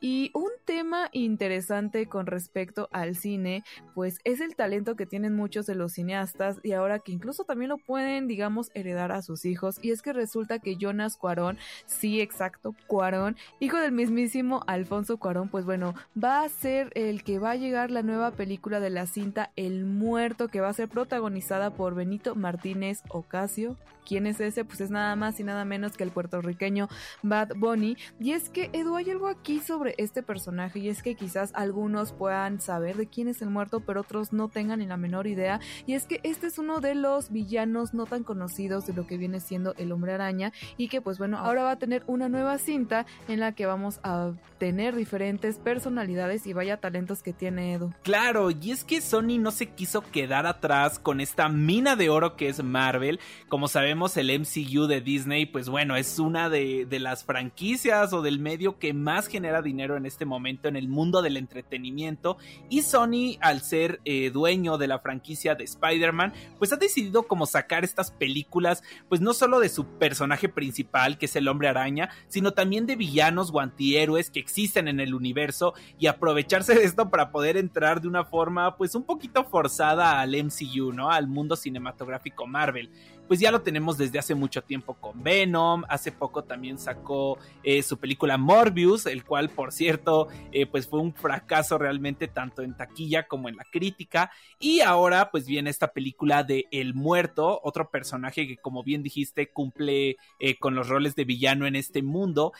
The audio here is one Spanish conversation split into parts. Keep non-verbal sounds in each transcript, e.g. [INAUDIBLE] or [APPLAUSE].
Y un tema interesante con respecto al cine, pues es el talento que tienen muchos de los cineastas y ahora que incluso también lo pueden, digamos, heredar a sus hijos. Y es que resulta que Jonas Cuarón, sí, exacto, Cuarón, hijo del mismísimo Alfonso Cuarón, pues bueno, va a ser el que va a llegar la nueva película de la cinta El Muerto, que va a ser protagonizada por Benito Martínez Ocasio. ¿Quién es ese? Pues es nada más y nada menos que el puertorriqueño Bad Bunny. Y es que, Edu, hay algo aquí sobre este personaje y es que quizás algunos puedan saber de quién es el muerto, pero otros no tengan ni la menor idea. Y es que este es uno de los villanos no tan conocidos de lo que viene siendo el hombre araña y que pues bueno, ahora va a tener una nueva cinta en la que vamos a tener diferentes personalidades y vaya talentos que tiene Edu. Claro, y es que Sony no se quiso quedar atrás con esta mina de oro que es Marvel. Como sabemos, el MCU de Disney, pues bueno, es una de, de las franquicias o del medio que más genera dinero en este momento en el mundo del entretenimiento. Y Sony, al ser eh, dueño de la franquicia de Spider-Man, pues ha decidido como sacar estas películas, pues no solo de su personaje principal, que es el hombre araña, sino también de villanos o antihéroes que existen en el universo y aprovecharse de esto para poder entrar de una forma pues un poquito forzada al MCU, ¿no? Al mundo cinematográfico Marvel pues ya lo tenemos desde hace mucho tiempo con Venom, hace poco también sacó eh, su película Morbius, el cual por cierto eh, pues fue un fracaso realmente tanto en taquilla como en la crítica. Y ahora pues viene esta película de El Muerto, otro personaje que como bien dijiste cumple eh, con los roles de villano en este mundo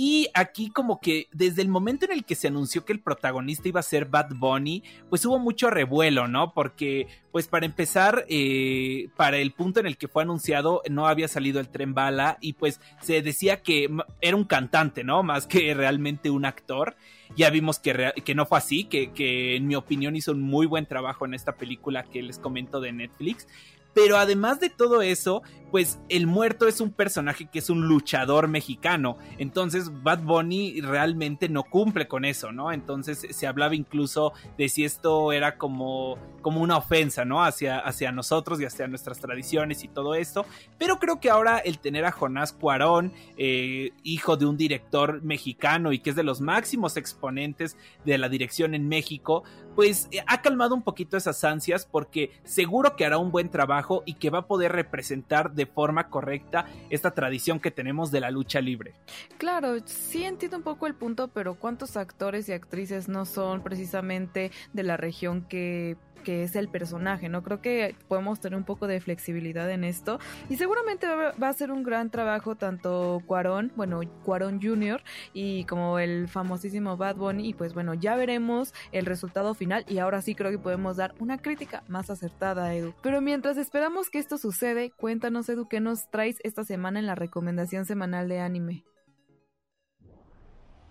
y aquí como que desde el momento en el que se anunció que el protagonista iba a ser Bad Bunny pues hubo mucho revuelo, ¿no? Porque pues para empezar, eh, para el punto en el que fue anunciado, no había salido el tren bala y pues se decía que era un cantante, ¿no? Más que realmente un actor. Ya vimos que, que no fue así, que, que en mi opinión hizo un muy buen trabajo en esta película que les comento de Netflix. Pero además de todo eso, pues el muerto es un personaje que es un luchador mexicano. Entonces Bad Bunny realmente no cumple con eso, ¿no? Entonces se hablaba incluso de si esto era como, como una ofensa, ¿no? Hacia, hacia nosotros y hacia nuestras tradiciones y todo esto. Pero creo que ahora el tener a Jonás Cuarón, eh, hijo de un director mexicano y que es de los máximos exponentes de la dirección en México, pues eh, ha calmado un poquito esas ansias porque seguro que hará un buen trabajo y que va a poder representar de forma correcta esta tradición que tenemos de la lucha libre. Claro, sí entiendo un poco el punto, pero ¿cuántos actores y actrices no son precisamente de la región que que es el personaje, ¿no? Creo que podemos tener un poco de flexibilidad en esto y seguramente va a ser un gran trabajo tanto Cuarón, bueno, Cuarón Jr. y como el famosísimo Bad Bunny y pues bueno, ya veremos el resultado final y ahora sí creo que podemos dar una crítica más acertada, Edu. Pero mientras esperamos que esto sucede, cuéntanos Edu, ¿qué nos traes esta semana en la recomendación semanal de anime?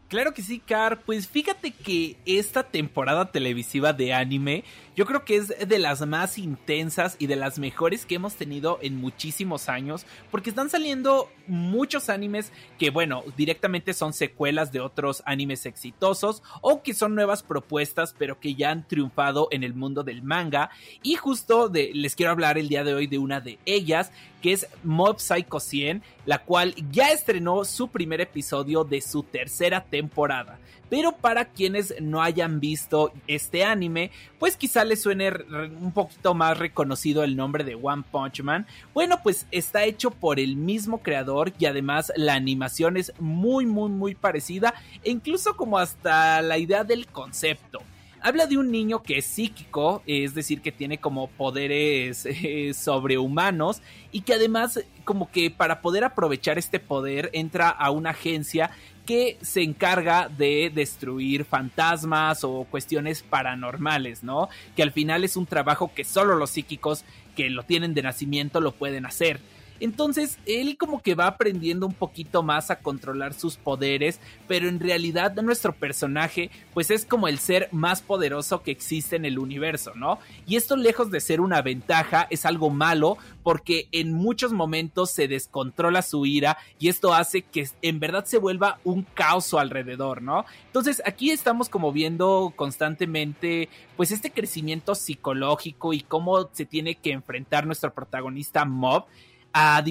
Claro que sí, Car. Pues fíjate que esta temporada televisiva de anime yo creo que es de las más intensas y de las mejores que hemos tenido en muchísimos años porque están saliendo muchos animes que bueno, directamente son secuelas de otros animes exitosos o que son nuevas propuestas pero que ya han triunfado en el mundo del manga y justo de, les quiero hablar el día de hoy de una de ellas que es Mob Psycho 100, la cual ya estrenó su primer episodio de su tercera temporada. Pero para quienes no hayan visto este anime, pues quizá les suene un poquito más reconocido el nombre de One Punch Man, bueno, pues está hecho por el mismo creador y además la animación es muy, muy, muy parecida e incluso como hasta la idea del concepto. Habla de un niño que es psíquico, es decir, que tiene como poderes [LAUGHS] eh, sobrehumanos y que además como que para poder aprovechar este poder entra a una agencia que se encarga de destruir fantasmas o cuestiones paranormales, ¿no? Que al final es un trabajo que solo los psíquicos que lo tienen de nacimiento lo pueden hacer. Entonces él como que va aprendiendo un poquito más a controlar sus poderes, pero en realidad nuestro personaje pues es como el ser más poderoso que existe en el universo, ¿no? Y esto lejos de ser una ventaja es algo malo porque en muchos momentos se descontrola su ira y esto hace que en verdad se vuelva un caos alrededor, ¿no? Entonces aquí estamos como viendo constantemente pues este crecimiento psicológico y cómo se tiene que enfrentar nuestro protagonista Mob a,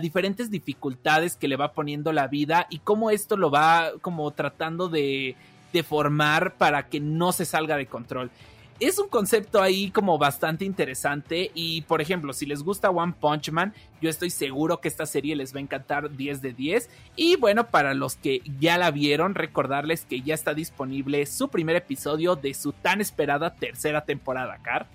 diferentes dificultades que le va poniendo la vida y cómo esto lo va como tratando de, de formar para que no se salga de control. Es un concepto ahí como bastante interesante y por ejemplo si les gusta One Punch Man yo estoy seguro que esta serie les va a encantar 10 de 10 y bueno para los que ya la vieron recordarles que ya está disponible su primer episodio de su tan esperada tercera temporada Car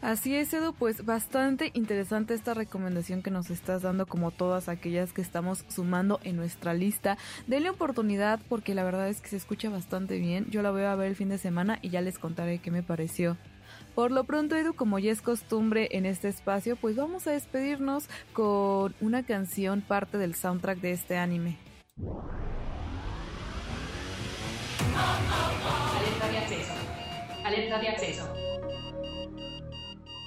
Así es, Edu, pues bastante interesante esta recomendación que nos estás dando, como todas aquellas que estamos sumando en nuestra lista. Denle oportunidad porque la verdad es que se escucha bastante bien. Yo la voy a ver el fin de semana y ya les contaré qué me pareció. Por lo pronto, Edu, como ya es costumbre en este espacio, pues vamos a despedirnos con una canción parte del soundtrack de este anime. Alerta de acceso. Alerta de acceso.